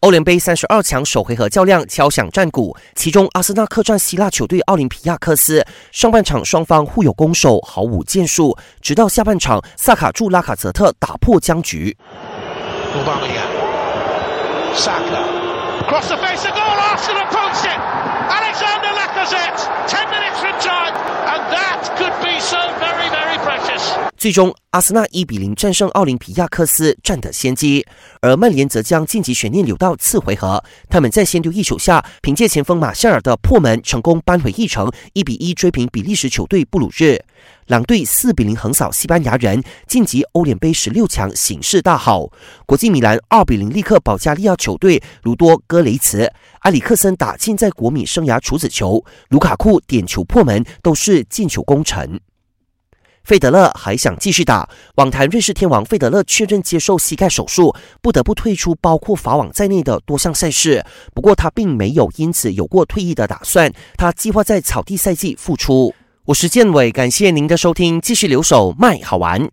欧联杯三十二强首回合较量敲响战鼓，其中阿森纳客战希腊球队奥林匹亚克斯，上半场双方互有攻守，毫无建树，直到下半场萨卡助拉卡泽特打破僵局。最终，阿森纳一比零战胜奥林匹亚克斯，占得先机。而曼联则将晋级悬念留到次回合。他们在先丢一球下，凭借前锋马夏尔的破门，成功扳回一城，一比一追平比利时球队布鲁日。狼队四比零横扫西班牙人，晋级欧联杯十六强，形势大好。国际米兰二比零力克保加利亚球队卢多戈雷茨，埃里克森打进在国米生涯处子球，卢卡库点球破门，都是进球功臣。费德勒还想继续打。网坛瑞士天王费德勒确认接受膝盖手术，不得不退出包括法网在内的多项赛事。不过他并没有因此有过退役的打算，他计划在草地赛季复出。我是建伟，感谢您的收听，继续留守卖好玩。